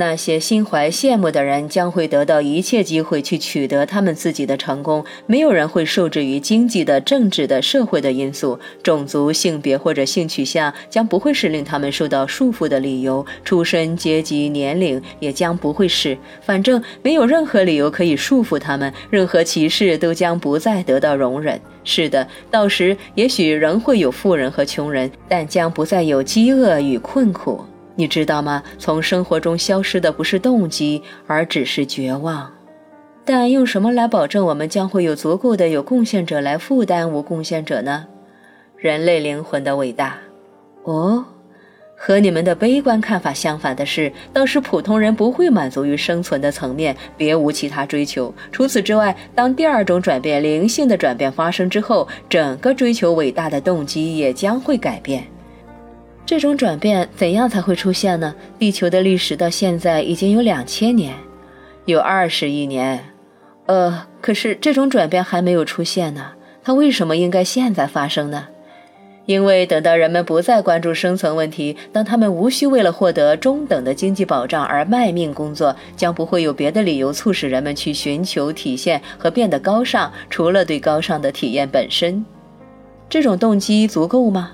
那些心怀羡慕的人将会得到一切机会去取得他们自己的成功。没有人会受制于经济的、政治的、社会的因素，种族、性别或者性取向将不会是令他们受到束缚的理由。出身、阶级、年龄也将不会是。反正没有任何理由可以束缚他们，任何歧视都将不再得到容忍。是的，到时也许仍会有富人和穷人，但将不再有饥饿与困苦。你知道吗？从生活中消失的不是动机，而只是绝望。但用什么来保证我们将会有足够的有贡献者来负担无贡献者呢？人类灵魂的伟大。哦，和你们的悲观看法相反的是，倒是普通人不会满足于生存的层面，别无其他追求。除此之外，当第二种转变——灵性的转变发生之后，整个追求伟大的动机也将会改变。这种转变怎样才会出现呢？地球的历史到现在已经有两千年，有二十亿年。呃，可是这种转变还没有出现呢。它为什么应该现在发生呢？因为等到人们不再关注生存问题，当他们无需为了获得中等的经济保障而卖命工作，将不会有别的理由促使人们去寻求体现和变得高尚，除了对高尚的体验本身。这种动机足够吗？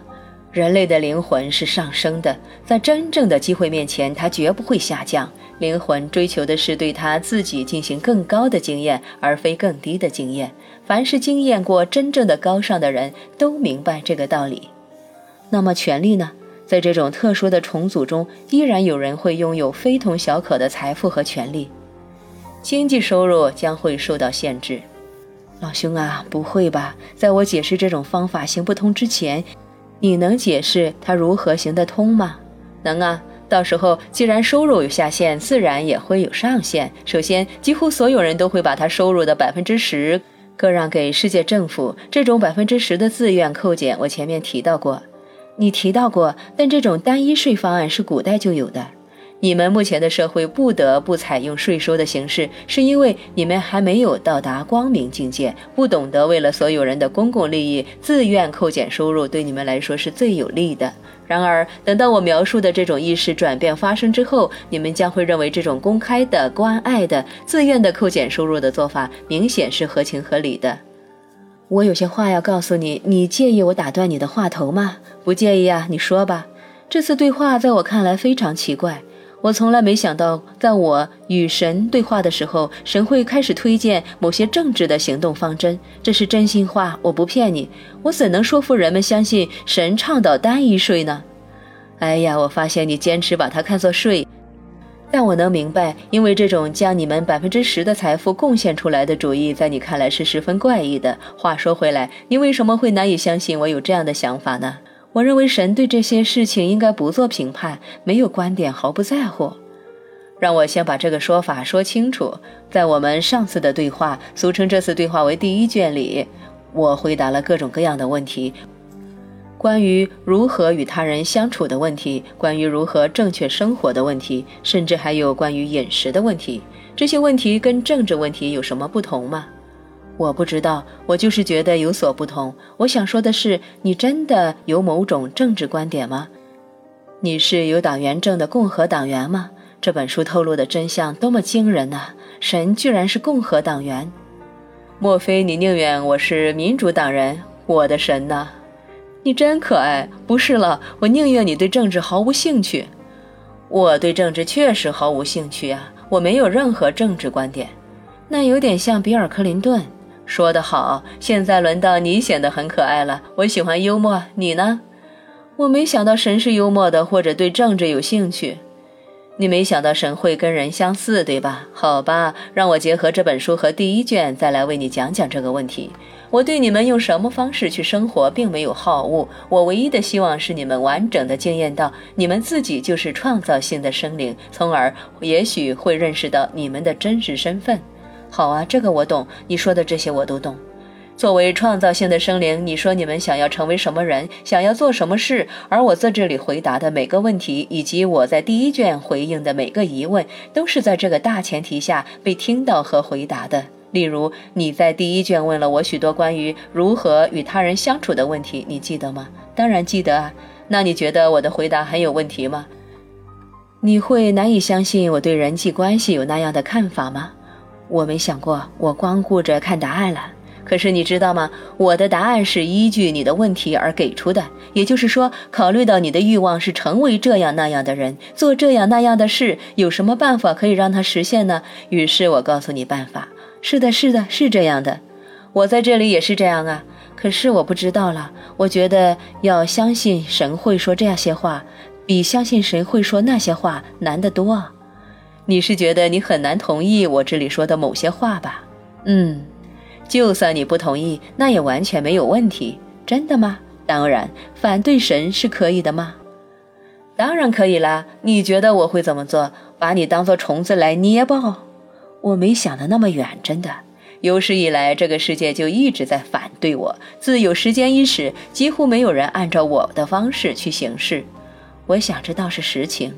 人类的灵魂是上升的，在真正的机会面前，它绝不会下降。灵魂追求的是对他自己进行更高的经验，而非更低的经验。凡是经验过真正的高尚的人都明白这个道理。那么，权力呢？在这种特殊的重组中，依然有人会拥有非同小可的财富和权利。经济收入将会受到限制。老兄啊，不会吧？在我解释这种方法行不通之前。你能解释它如何行得通吗？能啊。到时候既然收入有下限，自然也会有上限。首先，几乎所有人都会把他收入的百分之十各让给世界政府。这种百分之十的自愿扣减，我前面提到过。你提到过，但这种单一税方案是古代就有的。你们目前的社会不得不采用税收的形式，是因为你们还没有到达光明境界，不懂得为了所有人的公共利益自愿扣减收入，对你们来说是最有利的。然而，等到我描述的这种意识转变发生之后，你们将会认为这种公开的、关爱的、自愿的扣减收入的做法明显是合情合理的。我有些话要告诉你，你介意我打断你的话头吗？不介意啊，你说吧。这次对话在我看来非常奇怪。我从来没想到，在我与神对话的时候，神会开始推荐某些政治的行动方针。这是真心话，我不骗你。我怎能说服人们相信神倡导单一税呢？哎呀，我发现你坚持把它看作税，但我能明白，因为这种将你们百分之十的财富贡献出来的主意，在你看来是十分怪异的。话说回来，你为什么会难以相信我有这样的想法呢？我认为神对这些事情应该不做评判，没有观点，毫不在乎。让我先把这个说法说清楚。在我们上次的对话，俗称这次对话为第一卷里，我回答了各种各样的问题：关于如何与他人相处的问题，关于如何正确生活的问题，甚至还有关于饮食的问题。这些问题跟政治问题有什么不同吗？我不知道，我就是觉得有所不同。我想说的是，你真的有某种政治观点吗？你是有党员证的共和党员吗？这本书透露的真相多么惊人呐！神居然是共和党员，莫非你宁愿我是民主党人？我的神呐，你真可爱！不是了，我宁愿你对政治毫无兴趣。我对政治确实毫无兴趣啊，我没有任何政治观点。那有点像比尔·克林顿。说得好，现在轮到你显得很可爱了。我喜欢幽默，你呢？我没想到神是幽默的，或者对政治有兴趣。你没想到神会跟人相似，对吧？好吧，让我结合这本书和第一卷，再来为你讲讲这个问题。我对你们用什么方式去生活，并没有好恶。我唯一的希望是你们完整的经验到，你们自己就是创造性的生灵，从而也许会认识到你们的真实身份。好啊，这个我懂。你说的这些我都懂。作为创造性的生灵，你说你们想要成为什么人，想要做什么事，而我在这里回答的每个问题，以及我在第一卷回应的每个疑问，都是在这个大前提下被听到和回答的。例如，你在第一卷问了我许多关于如何与他人相处的问题，你记得吗？当然记得啊。那你觉得我的回答很有问题吗？你会难以相信我对人际关系有那样的看法吗？我没想过，我光顾着看答案了。可是你知道吗？我的答案是依据你的问题而给出的，也就是说，考虑到你的欲望是成为这样那样的人，做这样那样的事，有什么办法可以让它实现呢？于是我告诉你办法。是的，是的，是这样的。我在这里也是这样啊。可是我不知道了。我觉得要相信神会说这样些话，比相信神会说那些话难得多啊。你是觉得你很难同意我这里说的某些话吧？嗯。就算你不同意，那也完全没有问题。真的吗？当然，反对神是可以的吗？当然可以啦。你觉得我会怎么做？把你当做虫子来捏爆？我没想的那么远，真的。有史以来，这个世界就一直在反对我。自有时间伊始，几乎没有人按照我的方式去行事。我想这倒是实情。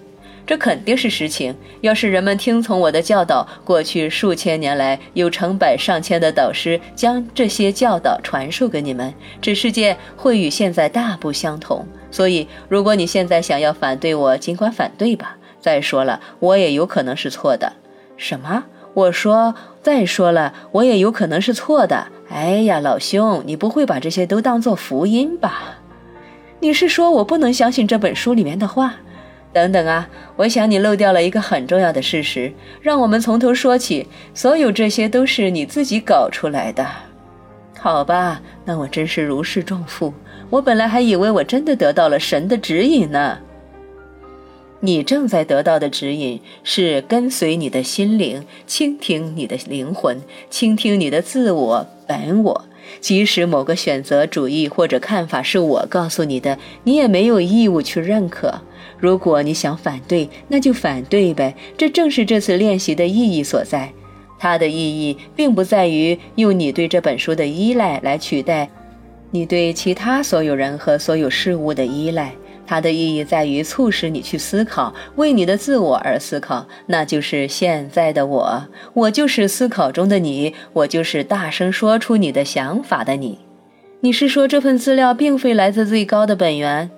这肯定是实情。要是人们听从我的教导，过去数千年来有成百上千的导师将这些教导传授给你们，这世界会与现在大不相同。所以，如果你现在想要反对我，尽管反对吧。再说了，我也有可能是错的。什么？我说，再说了，我也有可能是错的。哎呀，老兄，你不会把这些都当作福音吧？你是说我不能相信这本书里面的话？等等啊！我想你漏掉了一个很重要的事实，让我们从头说起。所有这些都是你自己搞出来的，好吧？那我真是如释重负。我本来还以为我真的得到了神的指引呢。你正在得到的指引是跟随你的心灵，倾听你的灵魂，倾听你的自我本我。即使某个选择主义或者看法是我告诉你的，你也没有义务去认可。如果你想反对，那就反对呗。这正是这次练习的意义所在。它的意义并不在于用你对这本书的依赖来取代你对其他所有人和所有事物的依赖。它的意义在于促使你去思考，为你的自我而思考，那就是现在的我。我就是思考中的你，我就是大声说出你的想法的你。你是说这份资料并非来自最高的本源？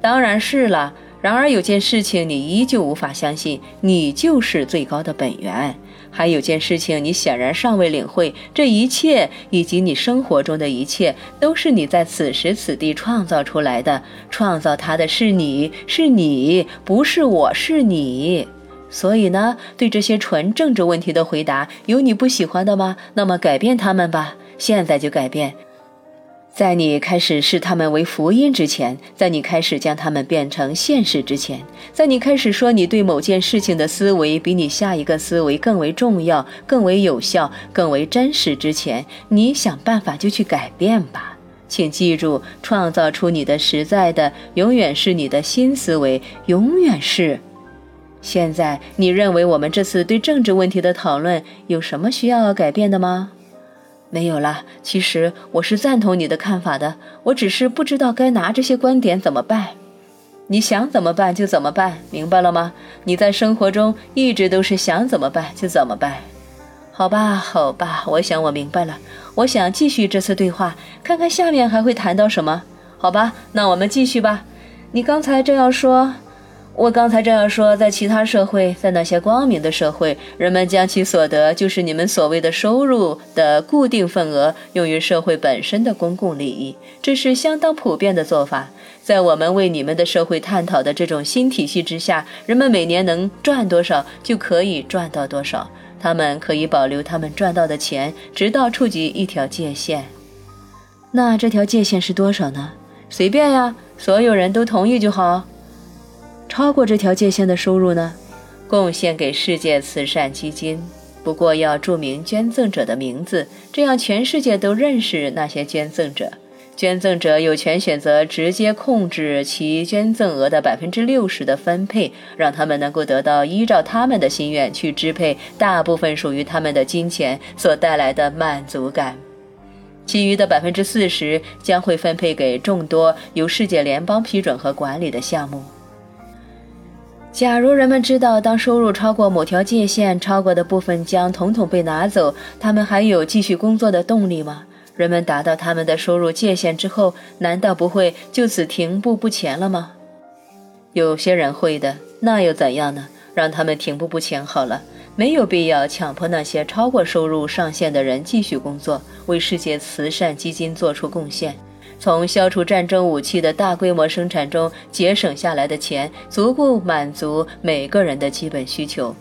当然是了。然而有件事情你依旧无法相信，你就是最高的本源。还有件事情你显然尚未领会，这一切以及你生活中的一切，都是你在此时此地创造出来的。创造它的是你，是你，不是我，是你。所以呢，对这些纯政治问题的回答，有你不喜欢的吗？那么改变他们吧，现在就改变。在你开始视他们为福音之前，在你开始将他们变成现实之前，在你开始说你对某件事情的思维比你下一个思维更为重要、更为有效、更为真实之前，你想办法就去改变吧。请记住，创造出你的实在的，永远是你的新思维，永远是。现在，你认为我们这次对政治问题的讨论有什么需要改变的吗？没有了。其实我是赞同你的看法的，我只是不知道该拿这些观点怎么办。你想怎么办就怎么办，明白了吗？你在生活中一直都是想怎么办就怎么办。好吧，好吧，我想我明白了。我想继续这次对话，看看下面还会谈到什么。好吧，那我们继续吧。你刚才正要说。我刚才这样说，在其他社会，在那些光明的社会，人们将其所得，就是你们所谓的收入的固定份额，用于社会本身的公共利益，这是相当普遍的做法。在我们为你们的社会探讨的这种新体系之下，人们每年能赚多少就可以赚到多少，他们可以保留他们赚到的钱，直到触及一条界限。那这条界限是多少呢？随便呀，所有人都同意就好。超过这条界限的收入呢，贡献给世界慈善基金。不过要注明捐赠者的名字，这样全世界都认识那些捐赠者。捐赠者有权选择直接控制其捐赠额的百分之六十的分配，让他们能够得到依照他们的心愿去支配大部分属于他们的金钱所带来的满足感。其余的百分之四十将会分配给众多由世界联邦批准和管理的项目。假如人们知道，当收入超过某条界限，超过的部分将统统被拿走，他们还有继续工作的动力吗？人们达到他们的收入界限之后，难道不会就此停步不前了吗？有些人会的，那又怎样呢？让他们停步不前好了，没有必要强迫那些超过收入上限的人继续工作，为世界慈善基金做出贡献。从消除战争武器的大规模生产中节省下来的钱，足够满足每个人的基本需求。